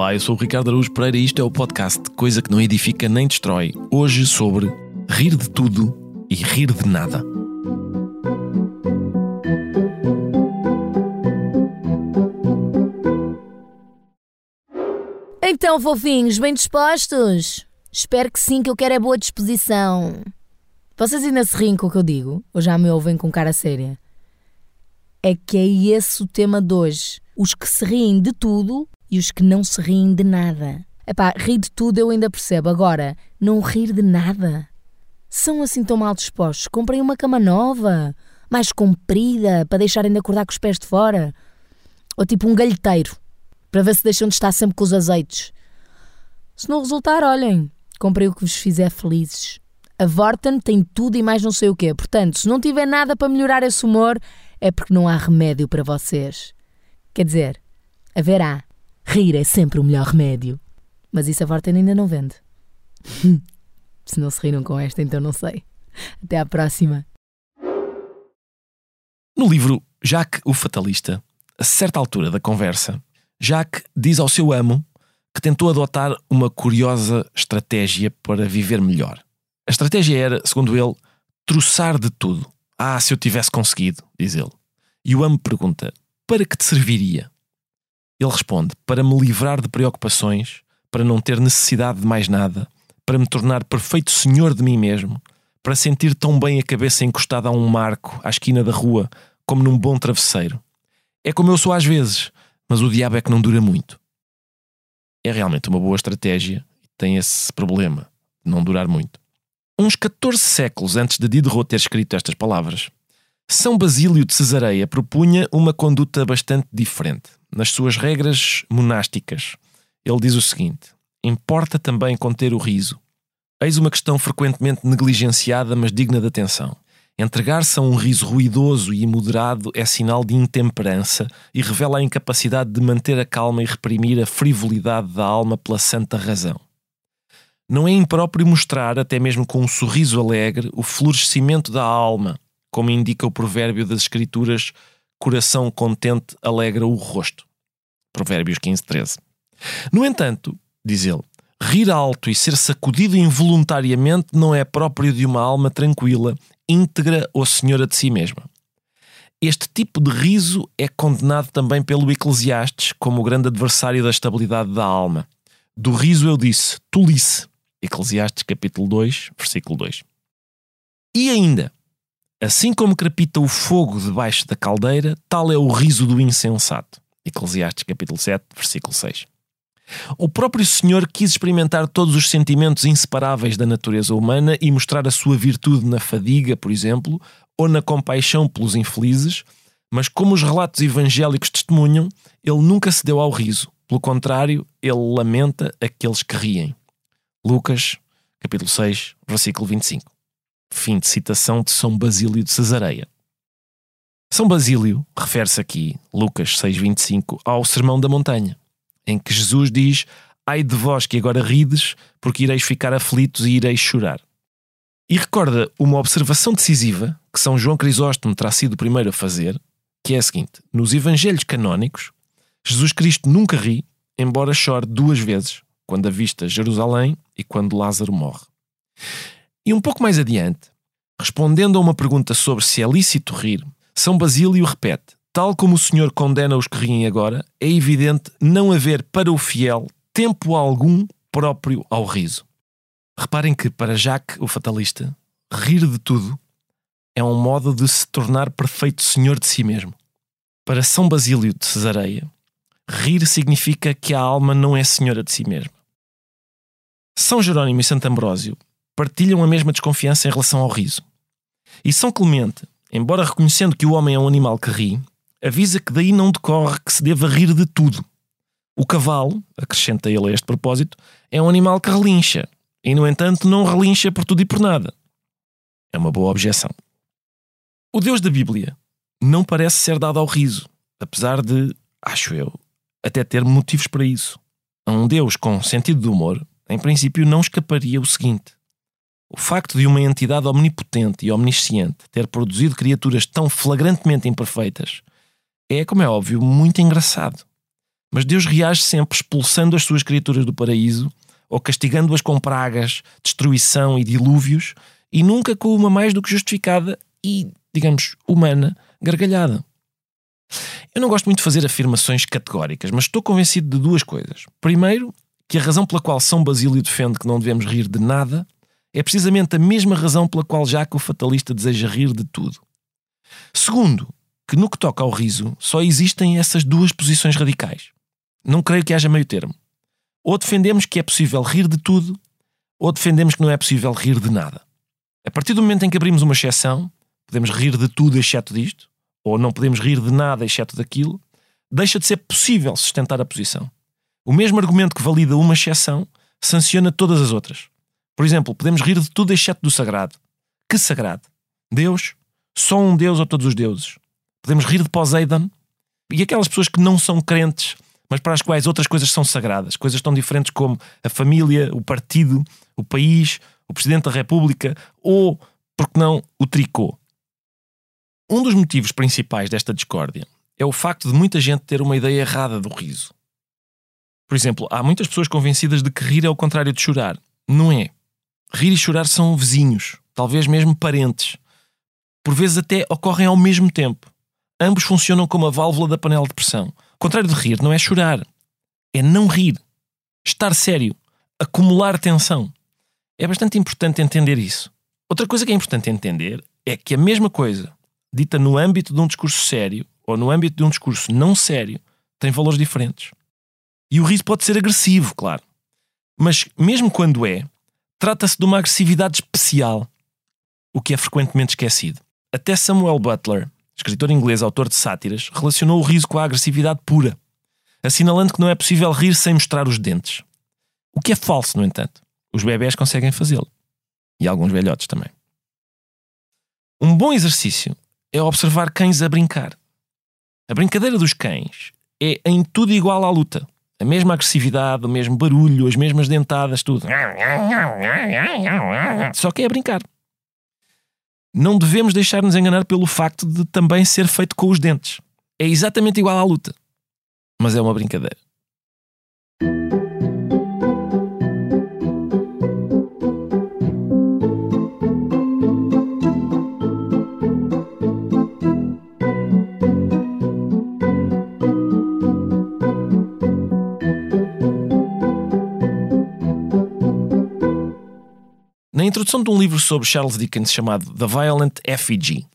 Olá, eu sou o Ricardo Araújo Pereira e isto é o podcast Coisa que não edifica nem destrói. Hoje sobre rir de tudo e rir de nada. Então, fofinhos, bem dispostos? Espero que sim, que eu quero é boa disposição. Vocês ainda se riem com o que eu digo? Ou já me ouvem com cara séria? É que é esse o tema de hoje. Os que se riem de tudo e os que não se riem de nada. Epá, rir de tudo eu ainda percebo. Agora, não rir de nada. São assim tão mal dispostos. Comprem uma cama nova, mais comprida, para deixarem de acordar com os pés de fora. Ou tipo um galheteiro, para ver se deixam de estar sempre com os azeites. Se não resultar, olhem, comprei o que vos fizer felizes. A Vorten tem tudo e mais não sei o quê. Portanto, se não tiver nada para melhorar esse humor, é porque não há remédio para vocês. Quer dizer, haverá. Rir é sempre o melhor remédio. Mas isso a Vorten ainda não vende. Se não se riram com esta, então não sei. Até à próxima. No livro Jacques o Fatalista, a certa altura da conversa, Jacques diz ao seu amo que tentou adotar uma curiosa estratégia para viver melhor. A estratégia era, segundo ele, troçar de tudo. Ah, se eu tivesse conseguido, diz ele. E o amo pergunta: para que te serviria? Ele responde: para me livrar de preocupações, para não ter necessidade de mais nada, para me tornar perfeito senhor de mim mesmo, para sentir tão bem a cabeça encostada a um marco à esquina da rua como num bom travesseiro. É como eu sou às vezes, mas o diabo é que não dura muito é realmente uma boa estratégia e tem esse problema de não durar muito. Uns 14 séculos antes de Diderot ter escrito estas palavras, São Basílio de Cesareia propunha uma conduta bastante diferente. Nas suas regras monásticas, ele diz o seguinte: importa também conter o riso. Eis uma questão frequentemente negligenciada, mas digna de atenção. Entregar-se a um riso ruidoso e imoderado é sinal de intemperança e revela a incapacidade de manter a calma e reprimir a frivolidade da alma pela santa razão. Não é impróprio mostrar, até mesmo com um sorriso alegre, o florescimento da alma, como indica o provérbio das Escrituras: coração contente alegra o rosto. Provérbios 15, 13. No entanto, diz ele, rir alto e ser sacudido involuntariamente não é próprio de uma alma tranquila íntegra ou senhora de si mesma. Este tipo de riso é condenado também pelo Eclesiastes como o grande adversário da estabilidade da alma. Do riso eu disse, tolice. Eclesiastes capítulo 2, versículo 2. E ainda, assim como crepita o fogo debaixo da caldeira, tal é o riso do insensato. Eclesiastes capítulo 7, versículo 6. O próprio Senhor quis experimentar todos os sentimentos inseparáveis da natureza humana e mostrar a sua virtude na fadiga, por exemplo, ou na compaixão pelos infelizes, mas como os relatos evangélicos testemunham, ele nunca se deu ao riso. Pelo contrário, ele lamenta aqueles que riem. Lucas, capítulo 6, versículo 25. Fim de citação de São Basílio de Cesareia. São Basílio refere-se aqui, Lucas 6,25, ao Sermão da Montanha em que Jesus diz: Ai de vós que agora rides, porque ireis ficar aflitos e ireis chorar. E recorda uma observação decisiva que São João Crisóstomo terá sido o primeiro a fazer, que é a seguinte: nos evangelhos canónicos, Jesus Cristo nunca ri, embora chore duas vezes, quando avista Jerusalém e quando Lázaro morre. E um pouco mais adiante, respondendo a uma pergunta sobre se é lícito rir, São Basílio repete: Tal como o Senhor condena os que riem agora, é evidente não haver para o fiel tempo algum próprio ao riso. Reparem que, para Jacques, o fatalista, rir de tudo é um modo de se tornar perfeito senhor de si mesmo. Para São Basílio de Cesareia, rir significa que a alma não é senhora de si mesma. São Jerónimo e Santo Ambrósio partilham a mesma desconfiança em relação ao riso. E São Clemente, embora reconhecendo que o homem é um animal que ri, avisa que daí não decorre que se deva rir de tudo. O cavalo, acrescenta ele a este propósito, é um animal que relincha, e no entanto não relincha por tudo e por nada. É uma boa objeção. O Deus da Bíblia não parece ser dado ao riso, apesar de, acho eu, até ter motivos para isso. A um Deus com sentido de humor, em princípio, não escaparia o seguinte: o facto de uma entidade omnipotente e omnisciente ter produzido criaturas tão flagrantemente imperfeitas é, como é óbvio, muito engraçado. Mas Deus reage sempre expulsando as suas criaturas do paraíso ou castigando-as com pragas, destruição e dilúvios e nunca com uma mais do que justificada e, digamos, humana gargalhada. Eu não gosto muito de fazer afirmações categóricas, mas estou convencido de duas coisas. Primeiro, que a razão pela qual São Basílio defende que não devemos rir de nada é precisamente a mesma razão pela qual Jacques o fatalista deseja rir de tudo. Segundo, que no que toca ao riso só existem essas duas posições radicais. Não creio que haja meio termo. Ou defendemos que é possível rir de tudo, ou defendemos que não é possível rir de nada. A partir do momento em que abrimos uma exceção, podemos rir de tudo exceto disto, ou não podemos rir de nada exceto daquilo, deixa de ser possível sustentar a posição. O mesmo argumento que valida uma exceção sanciona todas as outras. Por exemplo, podemos rir de tudo exceto do sagrado. Que sagrado? Deus? Só um Deus ou todos os deuses? Podemos rir de Poseidon? E aquelas pessoas que não são crentes, mas para as quais outras coisas são sagradas, coisas tão diferentes como a família, o partido, o país, o Presidente da República ou, por que não, o tricô. Um dos motivos principais desta discórdia é o facto de muita gente ter uma ideia errada do riso. Por exemplo, há muitas pessoas convencidas de que rir é o contrário de chorar. Não é. Rir e chorar são vizinhos, talvez mesmo parentes. Por vezes até ocorrem ao mesmo tempo. Ambos funcionam como a válvula da panela de pressão. O contrário de rir não é chorar, é não rir. Estar sério, acumular tensão. É bastante importante entender isso. Outra coisa que é importante entender é que a mesma coisa dita no âmbito de um discurso sério ou no âmbito de um discurso não sério, tem valores diferentes. E o riso pode ser agressivo, claro. Mas mesmo quando é, trata-se de uma agressividade especial, o que é frequentemente esquecido. Até Samuel Butler, escritor inglês autor de sátiras, relacionou o riso com a agressividade pura, assinalando que não é possível rir sem mostrar os dentes. O que é falso, no entanto. Os bebés conseguem fazê-lo. E alguns velhotes também. Um bom exercício é observar cães a brincar. A brincadeira dos cães é em tudo igual à luta. A mesma agressividade, o mesmo barulho, as mesmas dentadas, tudo. Só que é brincar. Não devemos deixar-nos enganar pelo facto de também ser feito com os dentes. É exatamente igual à luta. Mas é uma brincadeira. Introdução de um livro sobre Charles Dickens chamado The Violent Effigy,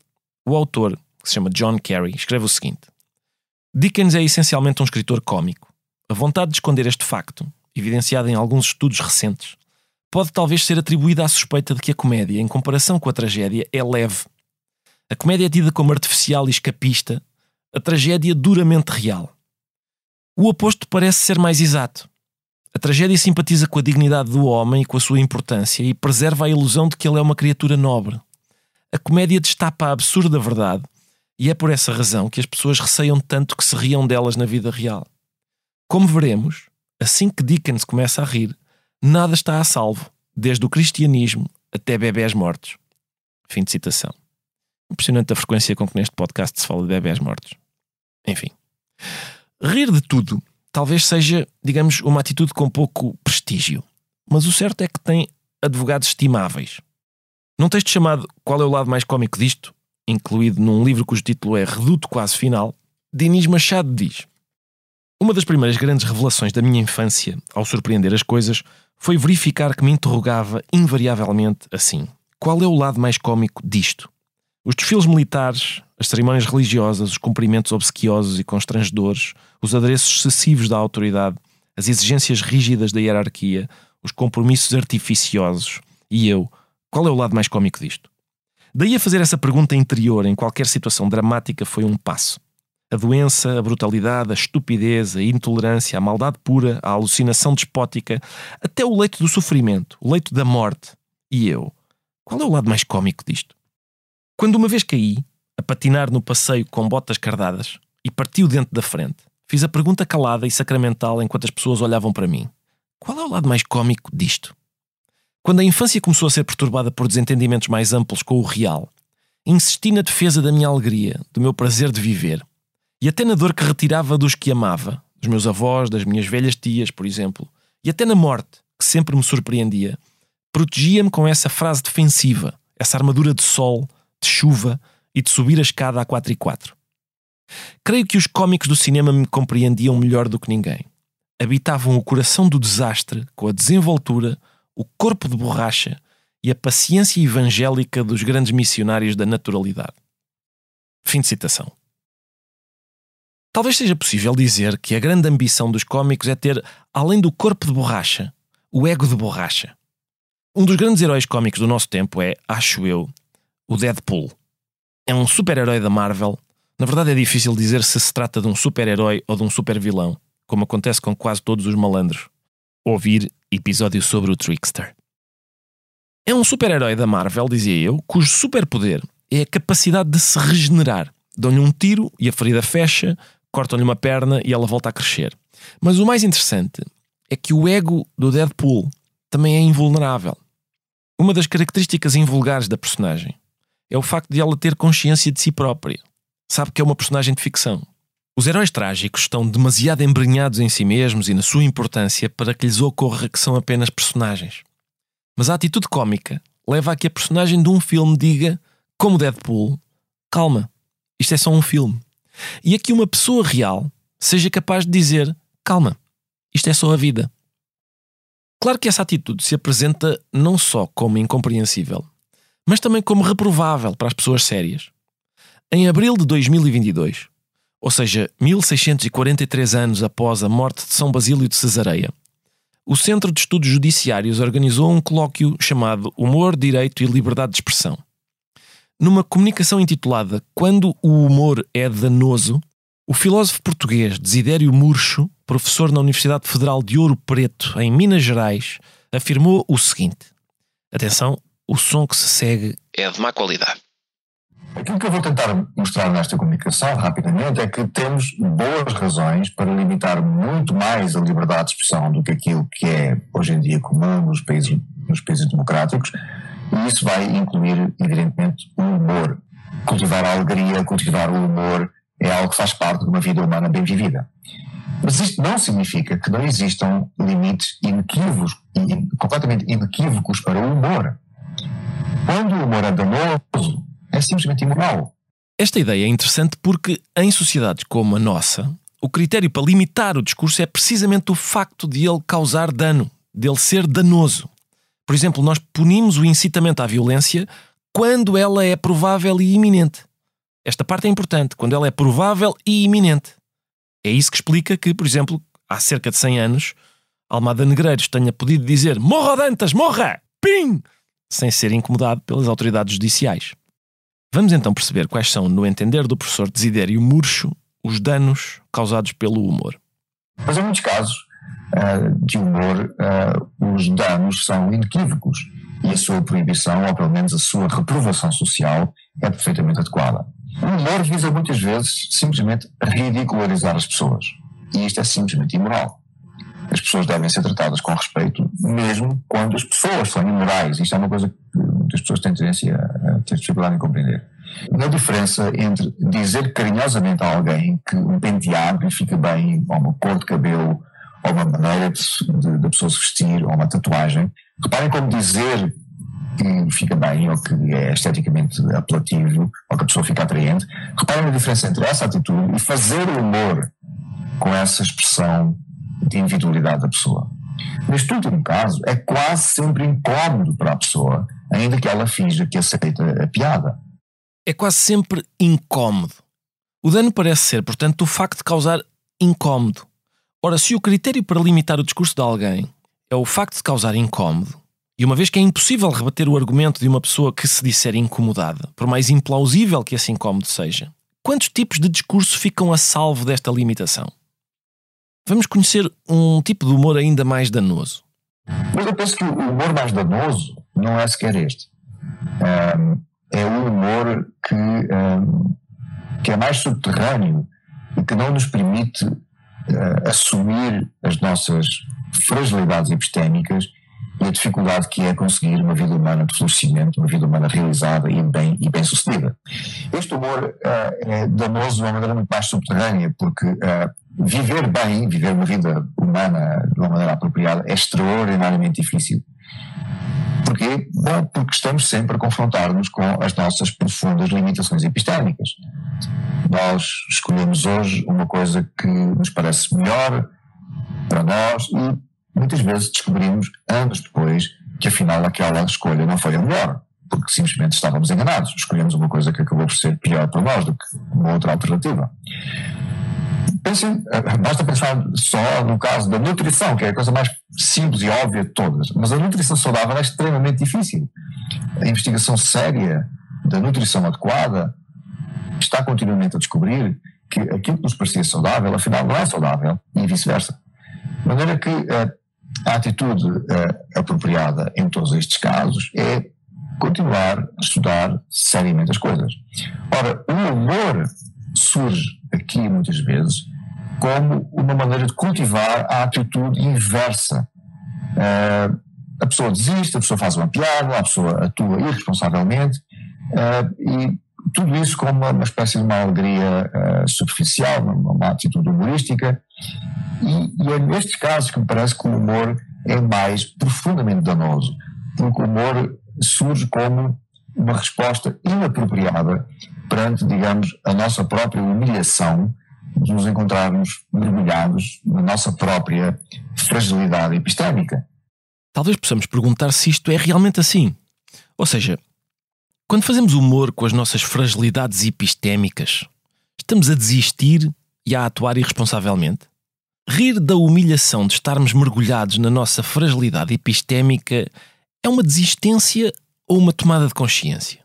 o autor, que se chama John Carey, escreve o seguinte: Dickens é essencialmente um escritor cômico. A vontade de esconder este facto, evidenciada em alguns estudos recentes, pode talvez ser atribuída à suspeita de que a comédia, em comparação com a tragédia, é leve. A comédia é tida como artificial e escapista, a tragédia duramente real. O oposto parece ser mais exato. A tragédia simpatiza com a dignidade do homem e com a sua importância e preserva a ilusão de que ele é uma criatura nobre. A comédia destapa a absurda verdade e é por essa razão que as pessoas receiam tanto que se riam delas na vida real. Como veremos, assim que Dickens começa a rir, nada está a salvo, desde o cristianismo até bebés mortos. Fim de citação. Impressionante a frequência com que neste podcast se fala de bebés mortos. Enfim. Rir de tudo talvez seja, digamos, uma atitude com pouco prestígio. Mas o certo é que tem advogados estimáveis. Num texto chamado Qual é o lado mais cómico disto, incluído num livro cujo título é Reduto Quase Final, Dinis Machado diz: Uma das primeiras grandes revelações da minha infância, ao surpreender as coisas, foi verificar que me interrogava invariavelmente assim: qual é o lado mais cómico disto? Os desfiles militares, as cerimónias religiosas, os cumprimentos obsequiosos e constrangedores, os adereços excessivos da autoridade, as exigências rígidas da hierarquia, os compromissos artificiosos. E eu, qual é o lado mais cómico disto? Daí a fazer essa pergunta interior em qualquer situação dramática foi um passo. A doença, a brutalidade, a estupidez, a intolerância, a maldade pura, a alucinação despótica, até o leito do sofrimento, o leito da morte. E eu, qual é o lado mais cómico disto? Quando uma vez caí, a patinar no passeio com botas cardadas, e parti o dente da frente, fiz a pergunta calada e sacramental enquanto as pessoas olhavam para mim: Qual é o lado mais cômico disto? Quando a infância começou a ser perturbada por desentendimentos mais amplos com o real, insisti na defesa da minha alegria, do meu prazer de viver, e até na dor que retirava dos que amava, dos meus avós, das minhas velhas tias, por exemplo, e até na morte, que sempre me surpreendia, protegia-me com essa frase defensiva, essa armadura de sol, de chuva e de subir a escada a 4 e 4. Creio que os cómicos do cinema me compreendiam melhor do que ninguém. Habitavam o coração do desastre com a desenvoltura, o corpo de borracha e a paciência evangélica dos grandes missionários da naturalidade. Fim de citação. Talvez seja possível dizer que a grande ambição dos cómicos é ter, além do corpo de borracha, o ego de borracha. Um dos grandes heróis cómicos do nosso tempo é, acho eu, o Deadpool. É um super-herói da Marvel. Na verdade, é difícil dizer se se trata de um super-herói ou de um super-vilão, como acontece com quase todos os malandros. Ouvir episódio sobre o Trickster. É um super-herói da Marvel, dizia eu, cujo superpoder é a capacidade de se regenerar. Dão-lhe um tiro e a ferida fecha, cortam-lhe uma perna e ela volta a crescer. Mas o mais interessante é que o ego do Deadpool também é invulnerável. Uma das características invulgares da personagem é o facto de ela ter consciência de si própria. Sabe que é uma personagem de ficção. Os heróis trágicos estão demasiado embrenhados em si mesmos e na sua importância para que lhes ocorra que são apenas personagens. Mas a atitude cômica leva a que a personagem de um filme diga, como Deadpool, calma, isto é só um filme. E a que uma pessoa real seja capaz de dizer: calma, isto é só a vida. Claro que essa atitude se apresenta não só como incompreensível, mas também como reprovável para as pessoas sérias. Em abril de 2022, ou seja, 1643 anos após a morte de São Basílio de Cesareia, o Centro de Estudos Judiciários organizou um colóquio chamado Humor, Direito e Liberdade de Expressão. Numa comunicação intitulada Quando o Humor é Danoso, o filósofo português Desidério Murcho, professor na Universidade Federal de Ouro Preto, em Minas Gerais, afirmou o seguinte: Atenção, o som que se segue é de má qualidade. Aquilo que eu vou tentar mostrar nesta comunicação, rapidamente, é que temos boas razões para limitar muito mais a liberdade de expressão do que aquilo que é hoje em dia comum nos países, nos países democráticos, e isso vai incluir, evidentemente, o humor. Cultivar a alegria, cultivar o humor, é algo que faz parte de uma vida humana bem vivida. Mas isto não significa que não existam limites inequívocos, completamente inequívocos para o humor. Quando o humor é danoso, é simplesmente imoral. Esta ideia é interessante porque, em sociedades como a nossa, o critério para limitar o discurso é precisamente o facto de ele causar dano, dele ser danoso. Por exemplo, nós punimos o incitamento à violência quando ela é provável e iminente. Esta parte é importante, quando ela é provável e iminente. É isso que explica que, por exemplo, há cerca de 100 anos, Almada Negreiros tenha podido dizer Morra Dantas, morra! Pim! Sem ser incomodado pelas autoridades judiciais. Vamos então perceber quais são, no entender do professor Desidério Murcho, os danos causados pelo humor. Mas em muitos casos, uh, de humor, uh, os danos são inequívocos e a sua proibição, ou pelo menos a sua reprovação social, é perfeitamente adequada. O humor visa muitas vezes simplesmente ridicularizar as pessoas. E isto é simplesmente imoral. As pessoas devem ser tratadas com respeito, mesmo quando as pessoas são imorais. Isto é uma coisa que muitas pessoas têm tendência ter dificuldade em compreender. A diferença entre dizer carinhosamente a alguém que um penteado lhe fica bem, ou uma cor de cabelo, ou uma maneira de, pessoa se vestir, ou uma tatuagem. Reparem como dizer que fica bem, ou que é esteticamente apelativo, ou que a pessoa fica atraente. Reparem a diferença entre essa atitude e fazer humor com essa expressão de individualidade da pessoa. Neste último caso, é quase sempre incómodo para a pessoa, ainda que ela finja que aceita a piada. É quase sempre incómodo. O dano parece ser, portanto, o facto de causar incómodo. Ora, se o critério para limitar o discurso de alguém é o facto de causar incómodo, e uma vez que é impossível rebater o argumento de uma pessoa que se disser incomodada, por mais implausível que esse incómodo seja, quantos tipos de discurso ficam a salvo desta limitação? Vamos conhecer um tipo de humor ainda mais danoso. Mas eu penso que o humor mais danoso não é sequer este. Um, é o humor que, um, que é mais subterrâneo e que não nos permite uh, assumir as nossas fragilidades epistémicas a dificuldade que é conseguir uma vida humana de florescimento, uma vida humana realizada e bem, e bem sucedida. Este humor uh, é danoso de uma maneira muito mais subterrânea, porque uh, viver bem, viver uma vida humana de uma maneira apropriada é extraordinariamente difícil. Porquê? Bom, porque estamos sempre a confrontar-nos com as nossas profundas limitações epistémicas. Nós escolhemos hoje uma coisa que nos parece melhor para nós e muitas vezes descobrimos, anos depois, que afinal aquela escolha não foi a melhor, porque simplesmente estávamos enganados. Escolhemos uma coisa que acabou por ser pior para nós do que uma outra alternativa. Pensem, eh, basta pensar só no caso da nutrição, que é a coisa mais simples e óbvia de todas. Mas a nutrição saudável é extremamente difícil. A investigação séria da nutrição adequada está continuamente a descobrir que aquilo que nos parecia saudável, afinal, não é saudável e vice-versa. De maneira que eh, a atitude uh, apropriada em todos estes casos é continuar a estudar seriamente as coisas. Ora, o humor surge aqui muitas vezes como uma maneira de cultivar a atitude inversa. Uh, a pessoa desiste, a pessoa faz uma piada, a pessoa atua irresponsavelmente uh, e tudo isso com uma, uma espécie de uma alegria uh, superficial, uma, uma, atitude humorística. E, e, é nestes casos que me parece que o humor é mais profundamente danoso, porque o humor surge como uma resposta inapropriada perante, digamos, a nossa própria humilhação de nos encontrarmos mergulhados na nossa própria fragilidade epistémica. Talvez possamos perguntar se isto é realmente assim. Ou seja, quando fazemos humor com as nossas fragilidades epistémicas, estamos a desistir e a atuar irresponsavelmente? Rir da humilhação de estarmos mergulhados na nossa fragilidade epistémica é uma desistência ou uma tomada de consciência?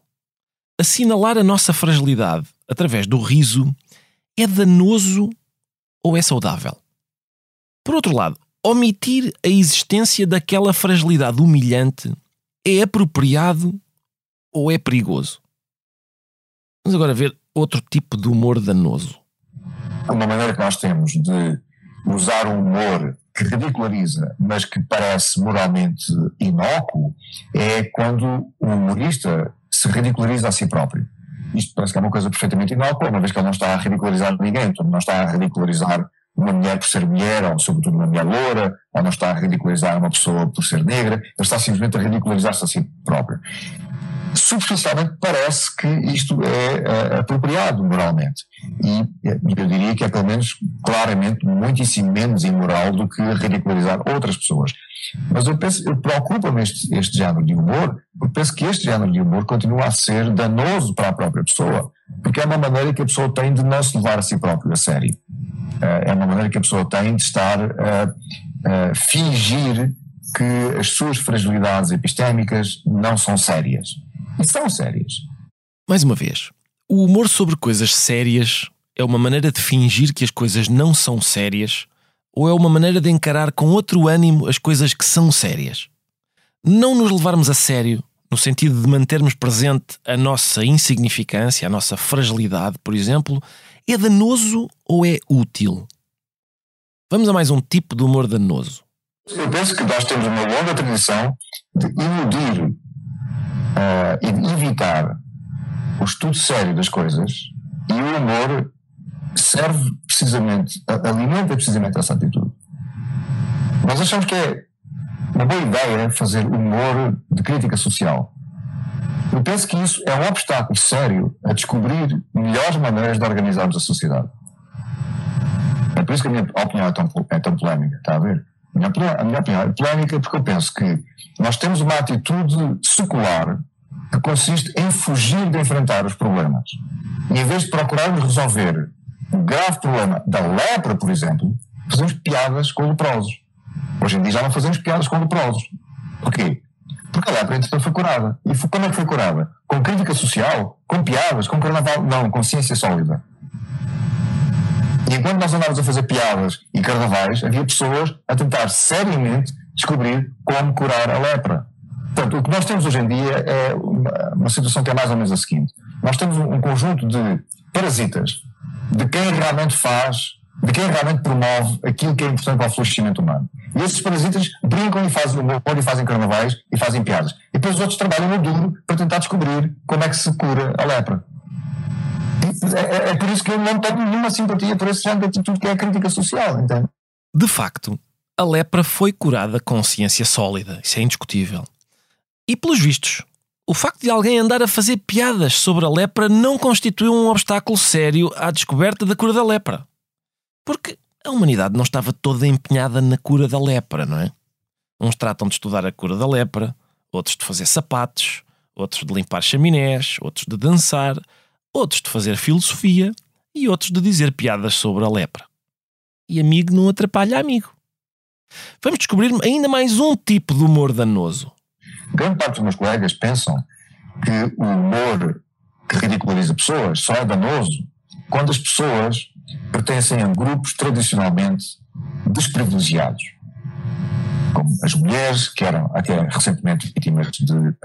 Assinalar a nossa fragilidade através do riso é danoso ou é saudável? Por outro lado, omitir a existência daquela fragilidade humilhante é apropriado ou é perigoso? Vamos agora ver outro tipo de humor danoso. Uma maneira que nós temos de usar um humor que ridiculariza, mas que parece moralmente inócuo, é quando o humorista se ridiculariza a si próprio. Isto parece que é uma coisa perfeitamente inócua, uma vez que ele não está a ridicularizar ninguém, não está a ridicularizar uma mulher por ser mulher, ou sobretudo uma mulher loura, ou não está a ridicularizar uma pessoa por ser negra, ele está simplesmente a ridicularizar-se a si próprio superficialmente parece que isto é, é apropriado moralmente. E eu diria que é pelo menos claramente muitíssimo menos imoral do que ridicularizar outras pessoas. Mas eu penso, eu preocupa-me este, este género de humor, porque penso que este género de humor continua a ser danoso para a própria pessoa, porque é uma maneira que a pessoa tem de não se levar a si próprio a sério. Eh, é uma maneira que a pessoa tem de estar a, a fingir que as suas fragilidades epistémicas não são sérias e são sérias. Mais uma vez, o humor sobre coisas sérias é uma maneira de fingir que as coisas não são sérias ou é uma maneira de encarar com outro ânimo as coisas que são sérias? Não nos levarmos a sério, no sentido de mantermos presente a nossa insignificância, a nossa fragilidade, por exemplo, é danoso ou é útil? Vamos a mais um tipo de humor danoso. Eu penso que nós temos uma longa tradição de iludir uh, evitar o estudo sério das coisas e o humor serve precisamente, alimenta precisamente essa atitude. Nós achamos que é uma boa ideia fazer humor de crítica social. Eu penso que isso é um obstáculo sério a descobrir melhores maneiras de organizarmos a sociedade. É por isso que a minha opinião é tão, é tão polémica, está a ver? Minha, a minha opinião é polémica porque eu penso que nós temos uma atitude secular que consiste em fugir de enfrentar os problemas. E em vez de procurarmos resolver o grave problema da lepra, por exemplo, fazemos piadas com leprosos. Hoje em dia já não fazemos piadas com leprosos. Porquê? Porque a lepra entretanto foi curada. E como é que foi curada? Com crítica social? Com piadas? Com carnaval? Não, com ciência sólida. E enquanto nós andávamos a fazer piadas e carnavais, havia pessoas a tentar seriamente descobrir como curar a lepra. Portanto, o que nós temos hoje em dia é uma, situação que é mais ou menos a seguinte: nós temos um, um conjunto de parasitas, de quem realmente faz de quem realmente promove aquilo que é importante para o florescimento humano. E esses parasitas brincam e fazem humor e fazem carnavais e fazem piadas. E depois os outros trabalham no duro para tentar descobrir como é que se cura a lepra. É, é, é, por isso que eu não tenho nenhuma simpatia por esse género de atitude que é a crítica social, entende? De facto, a lepra foi curada com ciência sólida, isso é indiscutível. E pelos vistos, o facto de alguém andar a fazer piadas sobre a lepra não constituiu um obstáculo sério à descoberta da cura da lepra. Porque a humanidade não estava toda empenhada na cura da lepra, não é? Uns tratam de estudar a cura da lepra, outros de fazer sapatos, outros de limpar chaminés, outros de dançar, outros de fazer filosofia e outros de dizer piadas sobre a lepra. E amigo não atrapalha amigo. Vamos descobrir ainda mais um tipo de humor danoso. Grande parte dos meus colegas pensam que o humor que ridiculariza pessoas só é danoso quando as pessoas pertencem a grupos tradicionalmente desprivilegiados como as mulheres, que eram até recentemente vítimas de uh,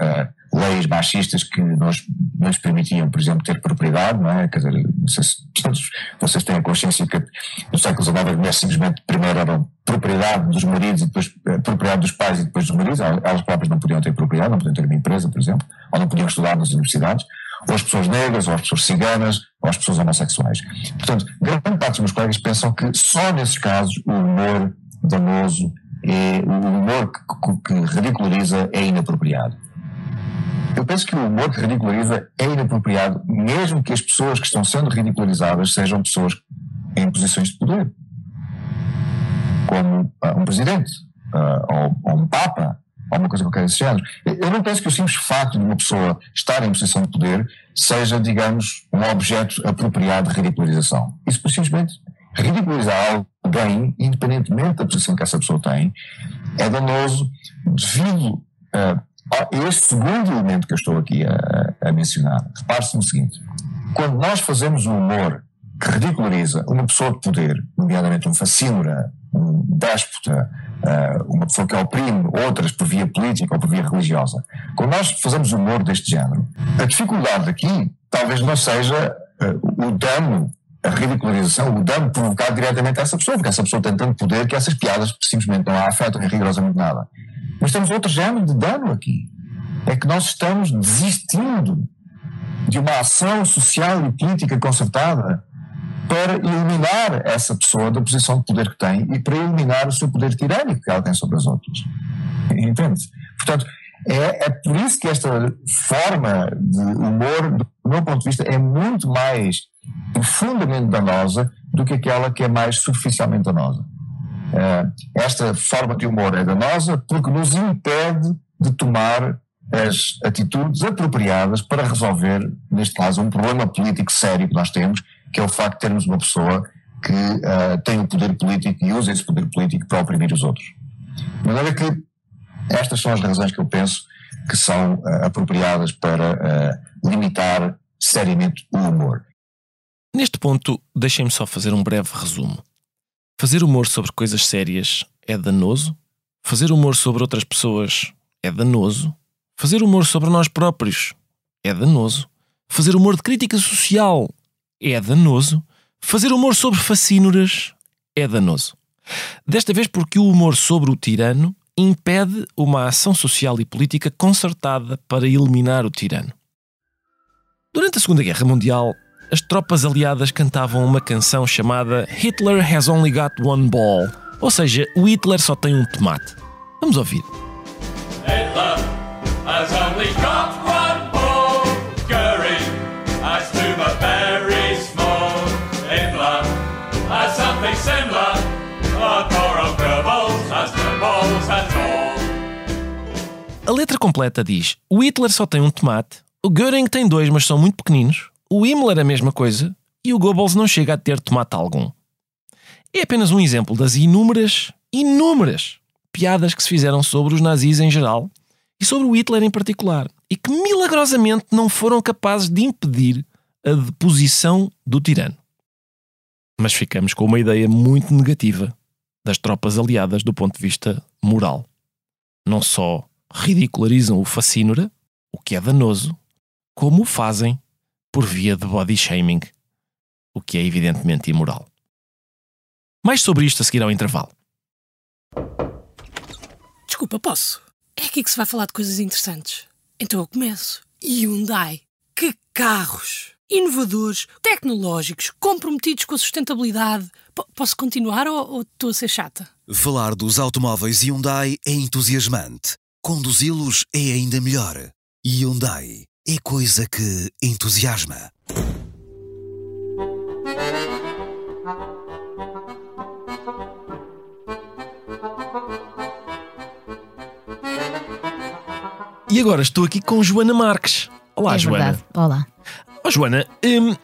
leis machistas que nos, nos permitiam, por exemplo, ter propriedade, não é? Quer dizer, não sei se todos vocês têm a consciência que no século XIX as mulheres simplesmente primeiro eram propriedade dos maridos e depois uh, propriedade dos pais e depois dos maridos, elas próprias não podiam ter propriedade, não podiam ter uma empresa, por exemplo, ou não podiam estudar nas universidades, ou as pessoas negras, ou as pessoas ciganas, ou as pessoas homossexuais. Portanto, grande parte dos meus colegas pensam que só nesses casos o humor danoso é, o humor que, que ridiculariza é inapropriado. Eu penso que o humor que ridiculariza é inapropriado, mesmo que as pessoas que estão sendo ridicularizadas sejam pessoas em posições de poder, como uh, um presidente, uh, ou, ou, um papa, ou uma coisa qualquer desse género. Eu não penso que o simples facto de uma pessoa estar em posição de poder seja, digamos, um objeto apropriado de ridicularização. Isso, simplesmente, ridicularizar alguém, independentemente da posição que essa pessoa tem, é danoso devido uh, este segundo elemento que eu estou aqui a, a mencionar. Repare-se no seguinte: quando nós fazemos um humor que ridiculariza uma pessoa de poder, nomeadamente um fascínora, um déspota, uh, uma pessoa que oprime outras por via política ou por via religiosa, quando nós fazemos humor deste género, a dificuldade aqui talvez não seja uh, o dano a ridicularização, o dano provocado diretamente a essa pessoa, porque essa pessoa tem tanto poder que essas piadas simplesmente não a afetam rigorosamente nada. Mas temos outro género de dano aqui. É que nós estamos desistindo de uma ação social e política concertada para eliminar essa pessoa da posição de poder que tem e para eliminar o seu poder tirânico que ela tem sobre as outras. Entende? Portanto, é, é por isso que esta forma de humor, do meu ponto de vista, é muito mais profundamente danosa do que aquela que é mais superficialmente danosa. Uh, esta forma de humor é danosa porque nos impede de tomar as atitudes apropriadas para resolver, neste caso, um problema político sério que nós temos, que é o facto de termos uma pessoa que uh, tem o poder político e usa esse poder político para oprimir os outros. De maneira que estas são as razões que eu penso que são uh, apropriadas para limitar seriamente o humor. Neste ponto, deixem-me só fazer um breve resumo. Fazer humor sobre coisas sérias é danoso? Fazer humor sobre outras pessoas é danoso? Fazer humor sobre nós próprios é danoso? Fazer humor de crítica social é danoso? Fazer humor sobre facínoras é danoso. Desta vez porque o humor sobre o tirano impede uma ação social e política concertada para eliminar o tirano. Durante a Segunda Guerra Mundial, as tropas aliadas cantavam uma canção chamada Hitler Has Only Got One Ball, ou seja, o Hitler só tem um tomate. Vamos ouvir. Hitler has only got one ball. Goering has very small. Hitler has something similar. Goebbels has the balls all. A letra completa diz: O Hitler só tem um tomate, o Goering tem dois, mas são muito pequeninos. O Himmler a mesma coisa e o Goebbels não chega a ter tomate algum. É apenas um exemplo das inúmeras, inúmeras piadas que se fizeram sobre os nazis em geral e sobre o Hitler em particular e que milagrosamente não foram capazes de impedir a deposição do tirano. Mas ficamos com uma ideia muito negativa das tropas aliadas do ponto de vista moral. Não só ridicularizam o facínora, o que é danoso, como o fazem por via de body shaming, o que é evidentemente imoral. Mais sobre isto a seguir ao intervalo. Desculpa, posso? É aqui que se vai falar de coisas interessantes. Então eu começo. Hyundai. Que carros! Inovadores, tecnológicos, comprometidos com a sustentabilidade. P posso continuar ou, ou estou a ser chata? Falar dos automóveis Hyundai é entusiasmante. Conduzi-los é ainda melhor. Hyundai é coisa que entusiasma. E agora estou aqui com Joana Marques. Olá, é Joana. verdade. Olá. Oh, Joana, hum,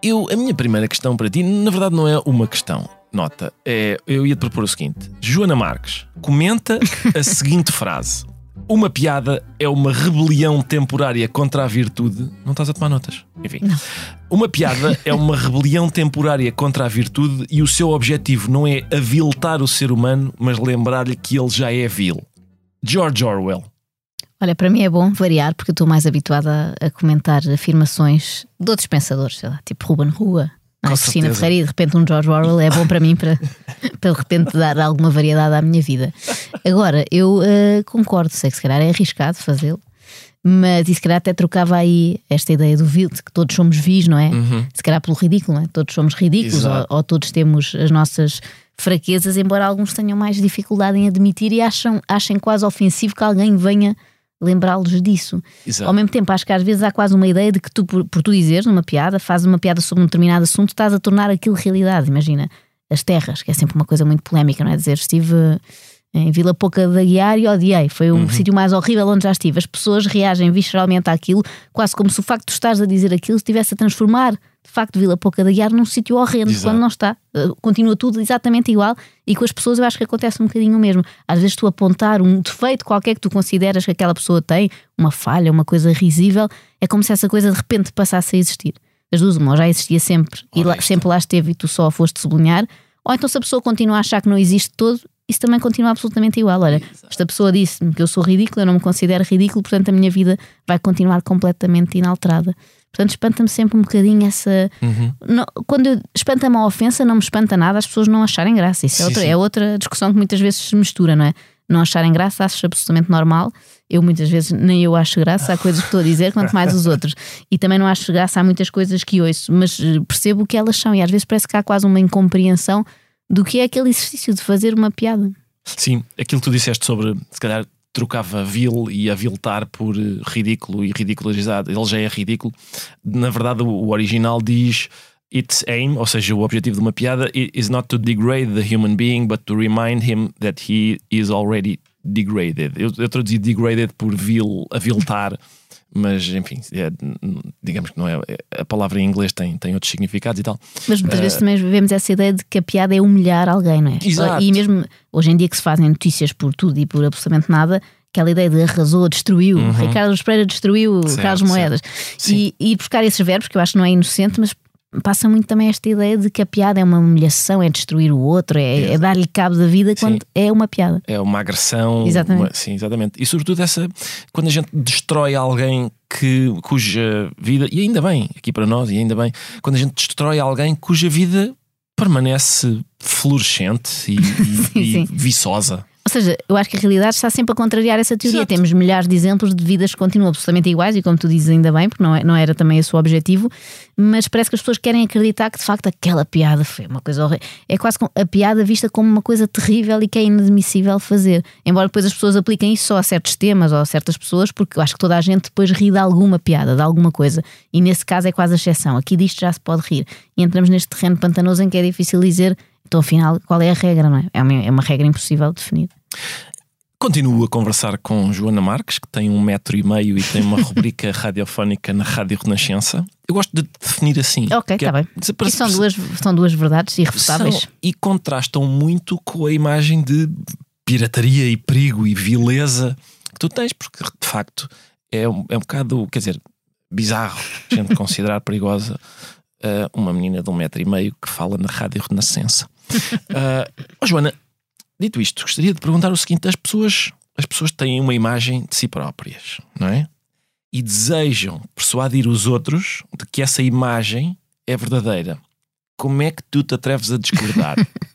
eu, a minha primeira questão para ti, na verdade, não é uma questão. Nota, é, eu ia te propor o seguinte: Joana Marques, comenta a seguinte frase. Uma piada é uma rebelião temporária contra a virtude. Não estás a tomar notas? Enfim. Uma piada é uma rebelião temporária contra a virtude e o seu objetivo não é aviltar o ser humano, mas lembrar-lhe que ele já é vil. George Orwell. Olha, para mim é bom variar porque eu estou mais habituada a comentar afirmações de outros pensadores, sei lá, tipo Ruben Rua, Com Cristina certeza. Ferreira e de repente um George Orwell é bom para mim para, para de repente dar alguma variedade à minha vida. Agora, eu eh, concordo, sei que se calhar é arriscado fazê-lo, mas e se calhar até trocava aí esta ideia do vil, de que todos somos vis, não é? Se calhar pelo ridículo, não é? Todos somos ridículos ou, ou todos temos as nossas fraquezas, embora alguns tenham mais dificuldade em admitir e acham, achem quase ofensivo que alguém venha lembrá-los disso. Exato. Ao mesmo tempo, acho que às vezes há quase uma ideia de que tu, por, por tu dizeres numa piada, fazes uma piada sobre um determinado assunto, estás a tornar aquilo realidade. Imagina, as terras, que é sempre uma coisa muito polémica, não é? Dizer, estive em Vila Pouca da Guiar e odiei. Foi o sítio mais horrível onde já estive. As pessoas reagem visceralmente àquilo, quase como se o facto de tu estares a dizer aquilo estivesse a transformar, de facto, Vila Pouca da Guiar num sítio horrendo, Exato. quando não está. Uh, Continua tudo exatamente igual e com as pessoas eu acho que acontece um bocadinho o mesmo. Às vezes tu apontar um defeito qualquer que tu consideras que aquela pessoa tem, uma falha, uma coisa risível, é como se essa coisa de repente passasse a existir. As duas, uma, já existia sempre e lá- sempre lá esteve e tu só a foste sublinhar, ou então se a pessoa continua a achar que não existe todo, isso também continua absolutamente igual. Olha, esta pessoa disse-me que eu sou ridículo, eu não me considero ridículo, portanto a minha vida vai continuar completamente inalterada. Portanto, espanta-me sempre um bocadinho essa. Uhum. Não- quando eu- espanta-me a ofensa, não me espanta nada as pessoas não acharem graça. Isso é, Sim, outra, sim. é outra discussão que muitas vezes se mistura, não é? Não acharem graça, acho absolutamente normal. Eu muitas vezes nem eu acho graça há coisas que estou a dizer, quanto mais os outros. E também não acho graça há muitas coisas que ouço, mas eh, percebo o que elas são e às vezes parece que há quase uma incompreensão do que é aquele exercício de fazer uma piada. Sim, aquilo que tu disseste sobre, se calhar, trocava vil e aviltar por eh, ridículo e ridicularizado. Ele já é ridículo. Na verdade, o original diz. Its aim, ou seja, o objetivo de uma piada, is not to degrade the human being, but to remind him that he is already degraded. Eu, eu traduzi degraded por vil, aviltar, mas enfim, é, digamos que não é. A palavra em inglês tem, tem outros significados e tal. Mas muitas vezes também vemos essa ideia de que a piada é humilhar alguém, não é? Exato. E mesmo hoje em dia que se fazem notícias por tudo e por absolutamente nada, aquela ideia de arrasou, destruiu, Ricardo Pereira destruiu Certo, Carlos. Moedas. E, e buscar esses verbos, que eu acho que não é inocente, mas passa muito também esta ideia de que a piada é uma humilhação, é destruir o outro, é, é dar-lhe cabo da vida quando é uma piada. é uma agressão. Exatamente. uma- sim, exatamente. E sobretudo essa quando a gente destrói alguém que, cuja vida, e ainda bem, aqui para nós, e ainda bem, quando a gente destrói alguém cuja vida permanece florescente e, e- e sim. viçosa. Ou seja, eu acho que a realidade está sempre a contrariar essa teoria. Exato. Temos milhares de exemplos de vidas que continuam absolutamente iguais, e como tu dizes, ainda bem, porque não, é- não era também esse o objetivo, mas parece que as pessoas querem acreditar que de facto aquela piada foi uma coisa horrível. É quase a piada vista como uma coisa terrível e que é inadmissível fazer. Embora depois as pessoas apliquem isso só a certos temas ou a certas pessoas, porque eu acho que toda a gente depois ri de alguma piada, de alguma coisa. E nesse caso é quase a exceção. Aqui disto já se pode rir. E entramos neste terreno pantanoso em que é difícil dizer. Então, afinal, qual é a regra, não é? É uma, é uma regra impossível de definir. Continuo a conversar com Joana Marques, que tem um metro e meio e tem uma rubrica radiofónica na Rádio Renascença. Eu gosto de definir assim. Ok, está é- bem. Isso são duas, são duas verdades irrefutáveis. São, e contrastam muito com a imagem de pirataria e perigo e vileza que tu tens, porque de facto é um, é um bocado, quer dizer, bizarro a gente considerar perigosa uh, uma menina de um metro e meio que fala na Rádio Renascença. Uh, oh, Joana, dito isto, gostaria de perguntar o seguinte: as pessoas, as pessoas têm uma imagem de si próprias, não é? E desejam persuadir os outros de que essa imagem é verdadeira. Como é que tu te atreves a discordar?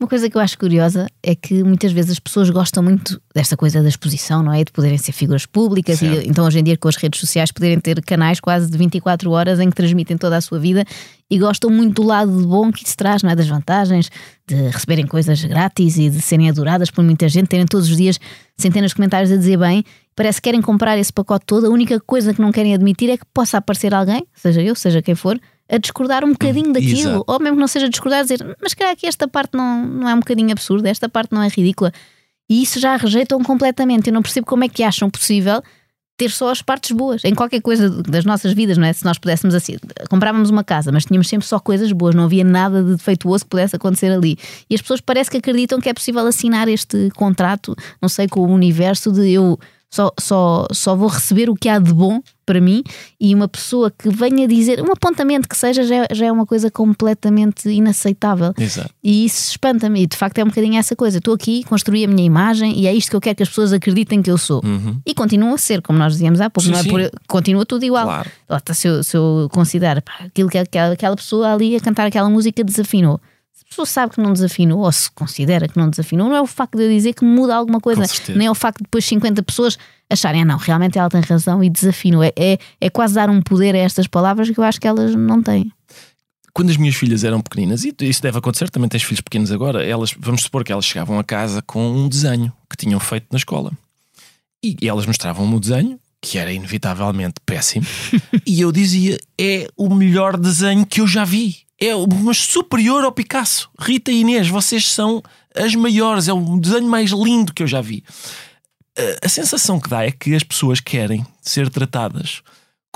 Uma coisa que eu acho curiosa é que muitas vezes as pessoas gostam muito desta coisa da exposição, não é? De poderem ser figuras públicas Certo. e então hoje em dia com as redes sociais poderem ter canais quase de 24 horas em que transmitem toda a sua vida e gostam muito do lado bom que isso traz, não é? Das vantagens de receberem coisas grátis e de serem adoradas por muita gente, terem todos os dias centenas de comentários a dizer bem. Parece que querem comprar esse pacote todo. A única coisa que não querem admitir é que possa aparecer alguém, seja eu, seja quem for, a discordar um bocadinho daquilo exato. ou mesmo que não seja discordar, dizer, mas calhar aqui esta parte não, não é um bocadinho absurda, esta parte não é ridícula. E isso já rejeitam completamente. Eu não percebo como é que acham possível ter só as partes boas em qualquer coisa das nossas vidas, não é? Se nós pudéssemos assim, comprávamos uma casa, mas tínhamos sempre só coisas boas, não havia nada de defeituoso que pudesse acontecer ali. E as pessoas parece que acreditam que é possível assinar este contrato, não sei, com o universo de eu só, só, só vou receber o que há de bom para mim e uma pessoa que venha dizer um apontamento que seja já, já é uma coisa completamente inaceitável. Exato. E isso espanta-me. E de facto é um bocadinho essa coisa. Estou aqui, construí a minha imagem e é isto que eu quero que as pessoas acreditem que eu sou. Uhum. E continua a ser, como nós dizíamos há pouco, Sim, não é por- continua tudo igual. Claro. Se, eu, se eu considero pá, aquilo que aquela, aquela pessoa ali a cantar aquela música desafinou. Pessoa sabe que não desafinou, ou se considera que não desafinou, não é o facto de eu dizer que muda alguma coisa, nem é o facto de depois 50 pessoas acharem, ah, não, realmente ela tem razão e desafinou. É, é, é quase dar um poder a estas palavras que eu acho que elas não têm. Quando as minhas filhas eram pequeninas, e isso deve acontecer, também tens filhos pequenos agora, elas, vamos supor que elas chegavam a casa com um desenho que tinham feito na escola. E, e elas mostravam-me o desenho, que era inevitavelmente péssimo, e eu dizia: é o melhor desenho que eu já vi. É mas superior ao Picasso. Rita e Inês, vocês são as maiores, é o desenho mais lindo que eu já vi. A sensação que dá é que as pessoas querem ser tratadas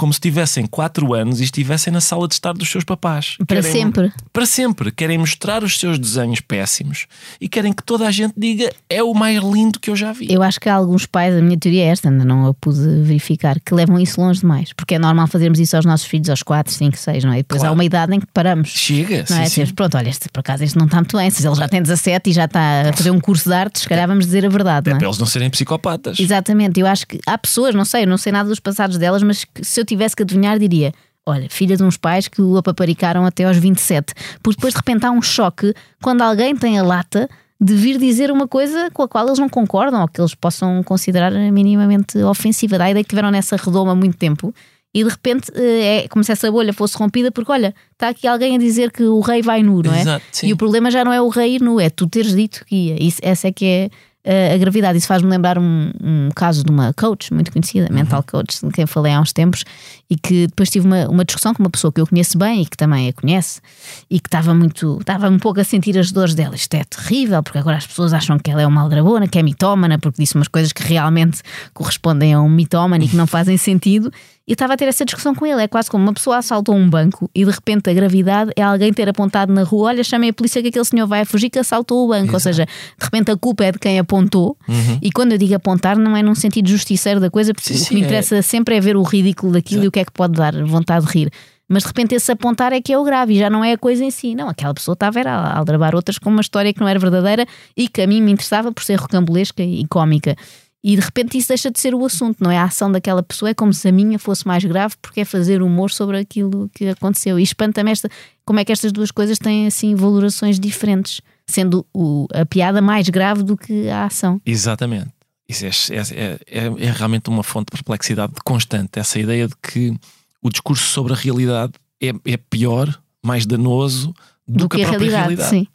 como se tivessem 4 anos e estivessem na sala de estar dos seus papás. Para Querem- sempre. Para sempre. Querem mostrar os seus desenhos péssimos e querem que toda a gente diga é o mais lindo que eu já vi. Eu acho que há alguns pais, a minha teoria é esta, ainda não a pude verificar, que levam isso longe demais. Porque é normal fazermos isso aos nossos filhos aos 4, 5, 6, não é? E depois Claro. há uma idade em que paramos. Chega, Não é? sim. Dizemos, pronto, olha, este, por acaso este não está muito bem. Se ele já tem 17 e já está a fazer um curso de artes, se calhar vamos dizer a verdade, não é? Para eles não serem psicopatas. Exatamente, eu acho que há pessoas, não sei, eu não sei nada dos passados delas, mas se eu tivesse que adivinhar, diria: olha, filha de uns pais que o apaparicaram até aos 27. Porque depois de repente há um choque quando alguém tem a lata de vir dizer uma coisa com a qual eles não concordam ou que eles possam considerar minimamente ofensiva. Da ideia que tiveram nessa redoma há muito tempo. E de repente eh, é como se essa bolha fosse rompida, porque olha, está aqui alguém a dizer que o rei vai nu, não é? Exato. E o problema já não é o rei ir nu, é tu teres dito que ia. Isso, essa é que é a gravidade. Isso faz-me lembrar um, um caso de uma coach muito conhecida, Uhum. mental coach, de quem falei há uns tempos, e que depois tive uma, uma discussão com uma pessoa que eu conheço bem e que também a conhece, e que estava muito, estava um pouco a sentir as dores dela. Isto é terrível, porque agora as pessoas acham que ela é uma aldrabona, que é mitómana, porque disse umas coisas que realmente correspondem a um mitómano e que não fazem sentido. E eu estava a ter essa discussão com ele. É quase como uma pessoa assaltou um banco e de repente a gravidade é alguém ter apontado na rua: olha, chamei a polícia que aquele senhor vai fugir que assaltou o banco. Ou seja, de repente a culpa é de quem apontou. E quando eu digo apontar, não é num sentido justiceiro da coisa, porque Uhum. Sim, o que sim, me é- interessa sempre é ver o ridículo daquilo e o que é que pode dar vontade de rir. Mas de repente esse apontar é que é o grave e já não é a coisa em si. Não, aquela pessoa estava a aldrabar outras com uma história que não era verdadeira e que a mim me interessava por ser rocambolesca e cómica. E de repente isso deixa de ser o assunto, não é? A ação daquela pessoa é como se a minha fosse mais grave porque é fazer humor sobre aquilo que aconteceu. E espanta-me esta, como é que estas duas coisas têm assim valorações diferentes, sendo o- a piada mais grave do que a ação. Exatamente. Isso é, é, é- é realmente uma fonte de perplexidade constante. Essa ideia de que o discurso sobre a realidade é, é pior, mais danoso do, que, a própria realidade. sim.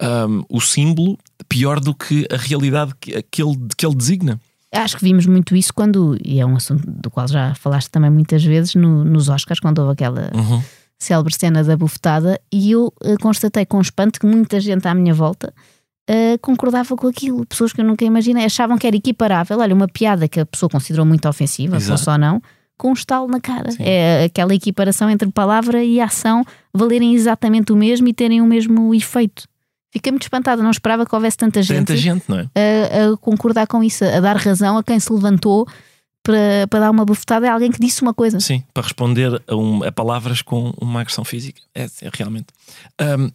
Um, o símbolo pior do que a realidade que, que, ele, que ele designa. Acho que vimos muito isso quando, e é um assunto do qual já falaste também muitas vezes, no- nos Oscars, quando houve aquela Uhum. célebre cena da bufetada, e eu eh, constatei com espanto que muita gente à minha volta eh, concordava com aquilo. Pessoas que eu nunca imaginei achavam que era equiparável. Olha, uma piada que a pessoa considerou muito ofensiva, fosse ou não, com um estalo na cara. Sim. É aquela equiparação entre palavra e ação valerem exatamente o mesmo e terem o mesmo efeito. Fiquei muito espantada, não esperava que houvesse tanta gente Tanta gente, não é? a, a concordar com isso, a dar razão a quem se levantou para, para dar uma bufetada a alguém que disse uma coisa. Sim, para responder a, um- a palavras com uma agressão física. É, é realmente. Um,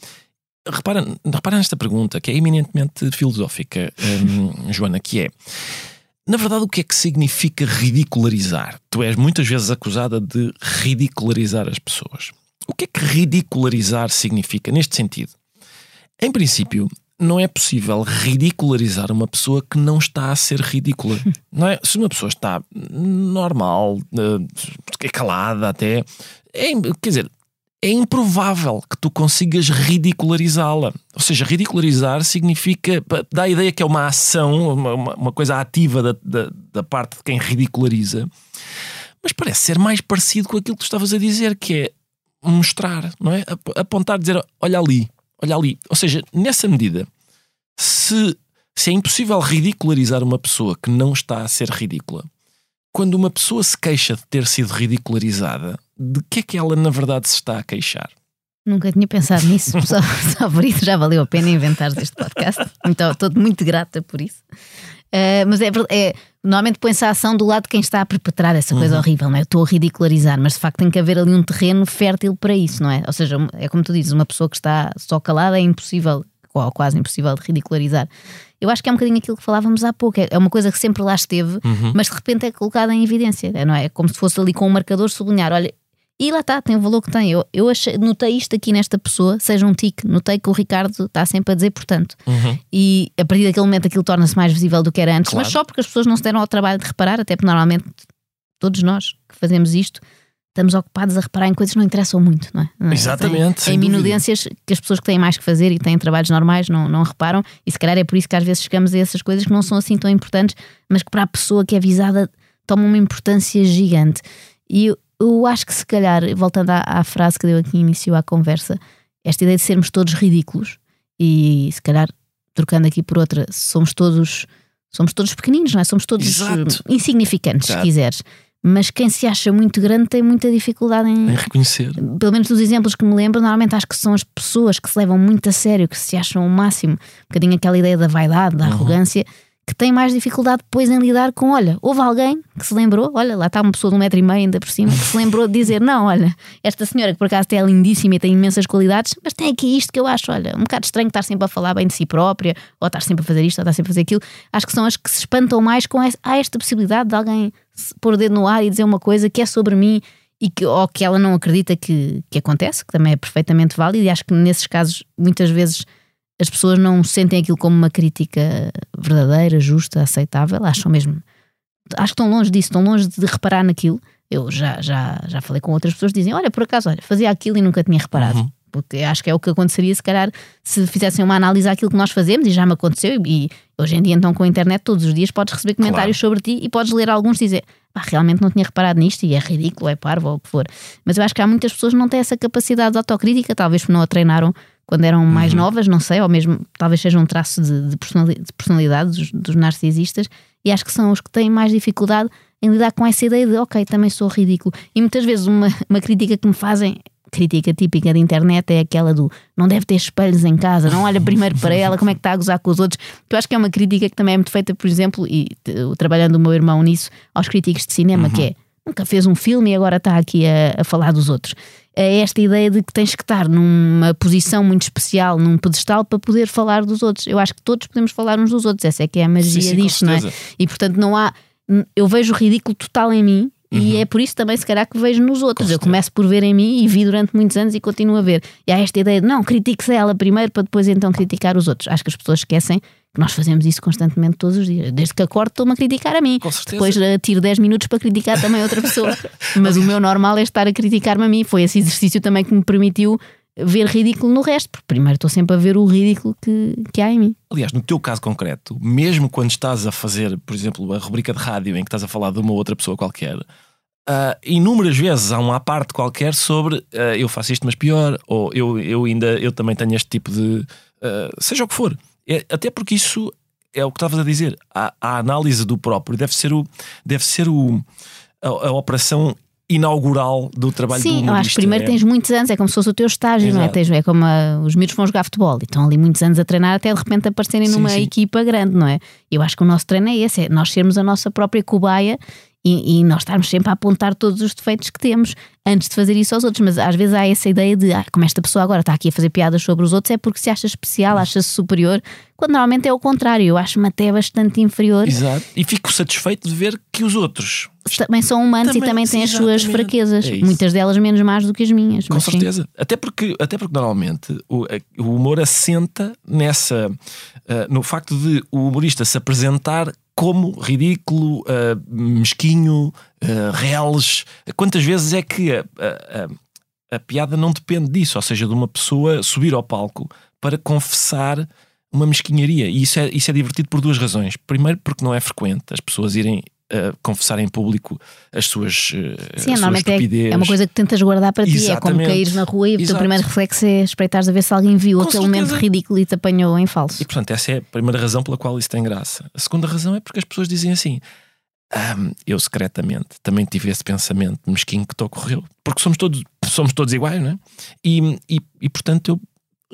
repara, repara nesta pergunta, que é eminentemente filosófica, um, Joana, que é. Na verdade, o que é que significa ridicularizar? Tu és muitas vezes acusada de ridicularizar as pessoas. O que é que ridicularizar significa neste sentido? Em princípio, não é possível ridicularizar uma pessoa que não está a ser ridícula. Não é? Se uma pessoa está normal, é calada até, é, quer dizer, é improvável que tu consigas ridicularizá-la. Ou seja, ridicularizar significa. dá a ideia que é uma ação, uma, uma coisa ativa da, da, da, parte de quem ridiculariza, mas parece ser mais parecido com aquilo que tu estavas a dizer, que é mostrar, não é? Apontar, dizer, olha ali, olha ali. Ou seja, nessa medida, se, se é impossível ridicularizar uma pessoa que não está a ser ridícula, quando uma pessoa se queixa de ter sido ridicularizada, de que é que ela na verdade se está a queixar? Nunca tinha pensado nisso, só, só por isso já valeu a pena inventar este podcast. Então estou muito grata por isso. Uh, mas é, é normalmente põe-se a ação do lado de quem está a perpetrar essa coisa uhum. horrível, não é? Eu estou a ridicularizar, mas de facto tem que haver ali um terreno fértil para isso, não é? Ou seja, é como tu dizes, uma pessoa que está só calada é impossível, ou quase impossível de ridicularizar. Eu acho que é um bocadinho aquilo que falávamos há pouco, é, é uma coisa que sempre lá esteve, uhum. mas de repente é colocada em evidência, não é? É como se fosse ali com um marcador sublinhar, olha, e lá está, tem o valor que tem. Eu, eu achei, notei isto aqui nesta pessoa, seja um tique, notei que o Ricardo está sempre a dizer portanto. Uhum. E a partir daquele momento aquilo torna-se mais visível do que era antes, claro. mas só porque as pessoas não se deram ao trabalho de reparar, até porque normalmente todos nós que fazemos isto estamos ocupados a reparar em coisas que não interessam muito, não é? é? Exatamente. Em, em minudências que as pessoas que têm mais que fazer e têm trabalhos normais não, não reparam, e se calhar é por isso que às vezes chegamos a essas coisas que não são assim tão importantes, mas que para a pessoa que é visada tomam uma importância gigante. E eu, eu acho que se calhar, voltando à, à frase que deu aqui início à conversa, esta ideia de sermos todos ridículos e se calhar trocando aqui por outra, somos todos somos todos pequeninos, não é? Somos todos Exato. insignificantes, Exato. se quiseres mas quem se acha muito grande tem muita dificuldade em, em, reconhecer. Pelo menos dos exemplos que me lembro, normalmente acho que são as pessoas que se levam muito a sério, que se acham o máximo, um bocadinho aquela ideia da vaidade, da uhum. arrogância, que tem mais dificuldade depois em lidar com, olha, houve alguém que se lembrou, olha, lá está uma pessoa de um metro e meio ainda por cima, que se lembrou de dizer, não, olha, esta senhora que por acaso é lindíssima e tem imensas qualidades, mas tem aqui isto que eu acho, olha, um bocado estranho estar sempre a falar bem de si própria, ou estar sempre a fazer isto, ou estar sempre a fazer aquilo. Acho que são as que se espantam mais com essa, esta possibilidade de alguém pôr o dedo no ar e dizer uma coisa que é sobre mim e que, ou que ela não acredita que, que acontece, que também é perfeitamente válido, e acho que nesses casos muitas vezes as pessoas não sentem aquilo como uma crítica verdadeira, justa, aceitável, acham mesmo. Acho que estão longe disso, estão longe de reparar naquilo. Eu já, já, já falei com outras pessoas que dizem: Olha, por acaso, olha, fazia aquilo e nunca tinha reparado. Uhum. Porque acho que é o que aconteceria se calhar se fizessem uma análise àquilo que nós fazemos, e já me aconteceu. E hoje em dia, então, com a internet, todos os dias podes receber comentários claro. sobre ti e podes ler alguns e dizer: ah, realmente não tinha reparado nisto e é ridículo, é parvo ou o que for. Mas eu acho que há muitas pessoas que não têm essa capacidade de autocrítica, talvez porque não a treinaram quando eram mais uhum. novas, não sei, ou mesmo talvez seja um traço de, de personalidade dos, dos, narcisistas, e acho que são os que têm mais dificuldade em lidar com essa ideia de ok, também sou ridículo. E muitas vezes uma, uma crítica que me fazem, crítica típica da internet, é aquela do não deve ter espelhos em casa, não olha primeiro para ela, como é que está a gozar com os outros. Eu acho que é uma crítica que também é muito feita, por exemplo, e trabalhando o meu irmão nisso, aos críticos de cinema, uhum. que é nunca fez um filme e agora está aqui a, a falar dos outros é esta ideia de que tens que estar numa posição muito especial, num pedestal, para poder falar dos outros. Eu acho que todos podemos falar uns dos outros, essa é que é a magia sim, sim, disto, não é? E portanto não há. Eu vejo o ridículo total em mim. Uhum. E é por isso também, se calhar, que vejo nos outros. Eu começo por ver em mim e vi durante muitos anos e continuo a ver. E há esta ideia de não, critique-se ela primeiro para depois então criticar os outros. Acho que as pessoas esquecem nós fazemos isso constantemente todos os dias. Desde que acordo, estou-me a criticar a mim. Depois uh, tiro 10 minutos para criticar também outra pessoa. Mas o meu normal é estar a criticar-me a mim. Foi esse exercício também que me permitiu ver ridículo no resto, porque primeiro estou sempre a ver o ridículo que, que há em mim. Aliás, no teu caso concreto, mesmo quando estás a fazer, por exemplo, a rubrica de rádio em que estás a falar de uma outra pessoa qualquer, uh, inúmeras vezes há uma parte qualquer sobre uh, eu faço isto, mas pior, ou eu, eu ainda eu também tenho este tipo de. Uh, seja o que for. É, até porque isso é o que estavas a dizer. A, a, análise do próprio deve ser, o, deve ser o, a, a operação inaugural do trabalho Sim, do Sim, eu acho que primeiro é. tens muitos anos, é como se fosse o teu estágio, Exato. não é? Tens, é como a, os miúdos vão jogar futebol e estão ali muitos anos a treinar até de repente aparecerem sim, numa sim. equipa grande, não é? Eu acho que o nosso treino é esse, é nós sermos a nossa própria cobaia e, e, nós estarmos sempre a apontar todos os defeitos que temos antes de fazer isso aos outros. Mas às vezes há essa ideia de ah, como esta pessoa agora está aqui a fazer piadas sobre os outros é porque se acha especial, acha-se superior, quando normalmente é o contrário. Eu acho-me até bastante inferior. Exato. E fico satisfeito de ver que os outros também são humanos também, e também têm as suas fraquezas, é muitas delas menos más do que as minhas. Com certeza. Até porque, até porque normalmente o, o humor assenta nessa. Uh, no facto de o humorista se apresentar como ridículo, uh, mesquinho, uh, reles. Quantas vezes é que a, a, a, piada não depende disso? Ou seja, de uma pessoa subir ao palco para confessar uma mesquinharia. E isso é, isso é divertido por duas razões. Primeiro, porque não é frequente as pessoas irem Uh, confessar em público as suas uh, Sim, normalmente é, é, uma coisa que tentas guardar para ti. É como cair na rua e Exato. o teu primeiro reflexo é espreitares a ver se alguém viu Com aquele certeza. momento ridículo e te apanhou em falso. E portanto, essa é a primeira razão pela qual isso tem graça. A segunda razão é porque as pessoas dizem assim: eu secretamente também tive esse pensamento mesquinho que te ocorreu, porque somos todos, somos todos iguais, não é? E, e, e portanto eu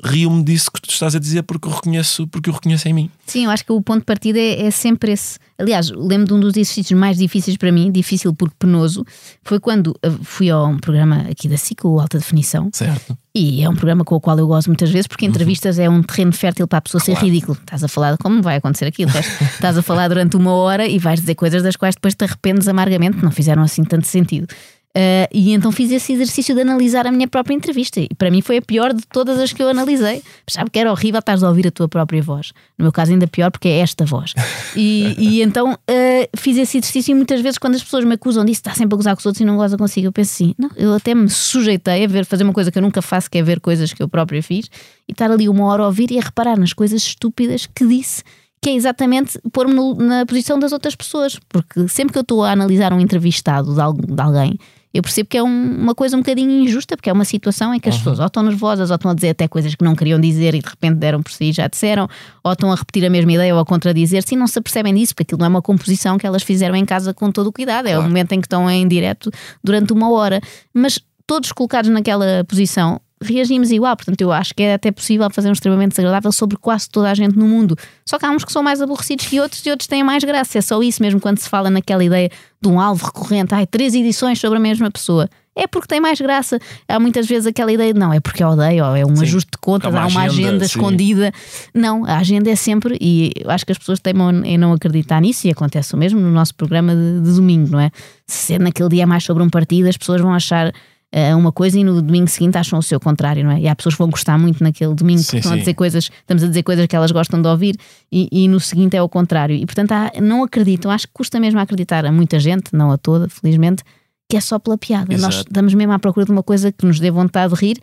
rio-me disso que tu estás a dizer porque eu reconheço, porque eu reconheço em mim. Sim, eu acho que o ponto de partida é, é sempre esse. Aliás, lembro de um dos exercícios mais difíceis para mim, difícil porque penoso, foi quando eh, fui a um programa aqui da SIC, o Alta Definição. Certo. E é um programa com o qual eu gosto muitas vezes, porque entrevistas uhum. é um terreno fértil para a pessoa claro. ser ridículo. Estás a falar de como vai acontecer aquilo. Estás a falar durante uma hora e vais dizer coisas das quais depois te arrependes amargamente, não fizeram assim tanto sentido. Uh, e então fiz esse exercício de analisar a minha própria entrevista. E para mim foi a pior de todas as que eu analisei. Sabe que era horrível estás a ouvir a tua própria voz. No meu caso, ainda pior, porque é esta voz. E, e então uh, fiz esse exercício e muitas vezes, quando as pessoas me acusam disso, está sempre a gozar com os outros e não goza consigo, eu penso assim: não, eu até me sujeitei a ver, fazer uma coisa que eu nunca faço, que é ver coisas que eu própria fiz, e estar ali uma hora a ouvir e a reparar nas coisas estúpidas que disse que é exatamente pôr-me na posição das outras pessoas. Porque sempre que eu estou a analisar um entrevistado de, alguém, eu percebo que é um, uma coisa um bocadinho injusta, porque é uma situação em que as uhum. pessoas ou estão nervosas, ou estão a dizer até coisas que não queriam dizer e de repente deram por si e já disseram, ou estão a repetir a mesma ideia ou a contradizer-se e não se apercebem disso, porque aquilo não é uma composição que elas fizeram em casa com todo o cuidado, é claro. o momento em que estão em direto durante uma hora. Mas todos colocados naquela posição reagimos igual. Portanto, eu acho que é até possível fazer um extremamente desagradável sobre quase toda a gente no mundo. Só que há uns que são mais aborrecidos que outros e outros têm mais graça. É só isso mesmo quando se fala naquela ideia de um alvo recorrente. Ai, três edições sobre a mesma pessoa. É porque tem mais graça. Há muitas vezes aquela ideia de não, é porque odeio, ou é um sim. ajuste de contas, uma há uma agenda, agenda escondida. Não, a agenda é sempre, e eu acho que as pessoas temem em não acreditar nisso, e acontece o mesmo no nosso programa de, de domingo, não é? Se naquele dia é mais sobre um partido, as pessoas vão achar uh, uma coisa e no domingo seguinte acham o seu contrário, não é? E há pessoas que vão gostar muito naquele domingo, sim, porque estão sim. a dizer coisas, estamos a dizer coisas que elas gostam de ouvir e, e no seguinte é o contrário. E portanto há, não acreditam, acho que custa mesmo acreditar a muita gente, não a toda, felizmente, que é só pela piada. Exato. Nós estamos mesmo à procura de uma coisa que nos dê vontade de rir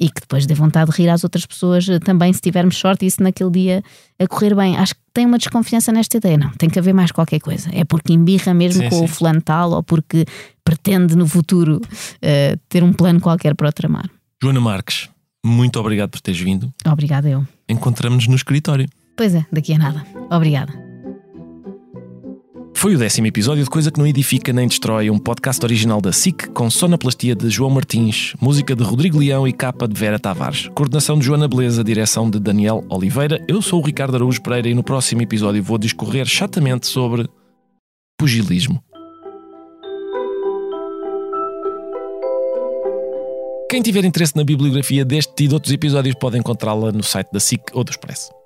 e que depois dê vontade de rir às outras pessoas eh, também, se tivermos sorte e se naquele dia a correr bem. Acho que tem uma desconfiança nesta ideia. Não, tem que haver mais qualquer coisa. É porque embirra mesmo sim, com sim. o fulano tal ou porque pretende no futuro uh, ter um plano qualquer para o tramar. Joana Marques, muito obrigado por teres vindo. Obrigada eu. Encontramos-nos no escritório. Pois é, daqui a nada. Obrigada. Foi o décimo episódio de Coisa que Não Edifica Nem Destrói, um podcast original da SIC com sonoplastia de João Martins, música de Rodrigo Leão e capa de Vera Tavares, coordenação de Joana Beleza, direção de Daniel Oliveira. Eu sou o Ricardo Araújo Pereira e no próximo episódio vou discorrer chatamente sobre pugilismo. Quem tiver interesse na bibliografia deste e de outros episódios pode encontrá-la no site da SIC ou do Expresso.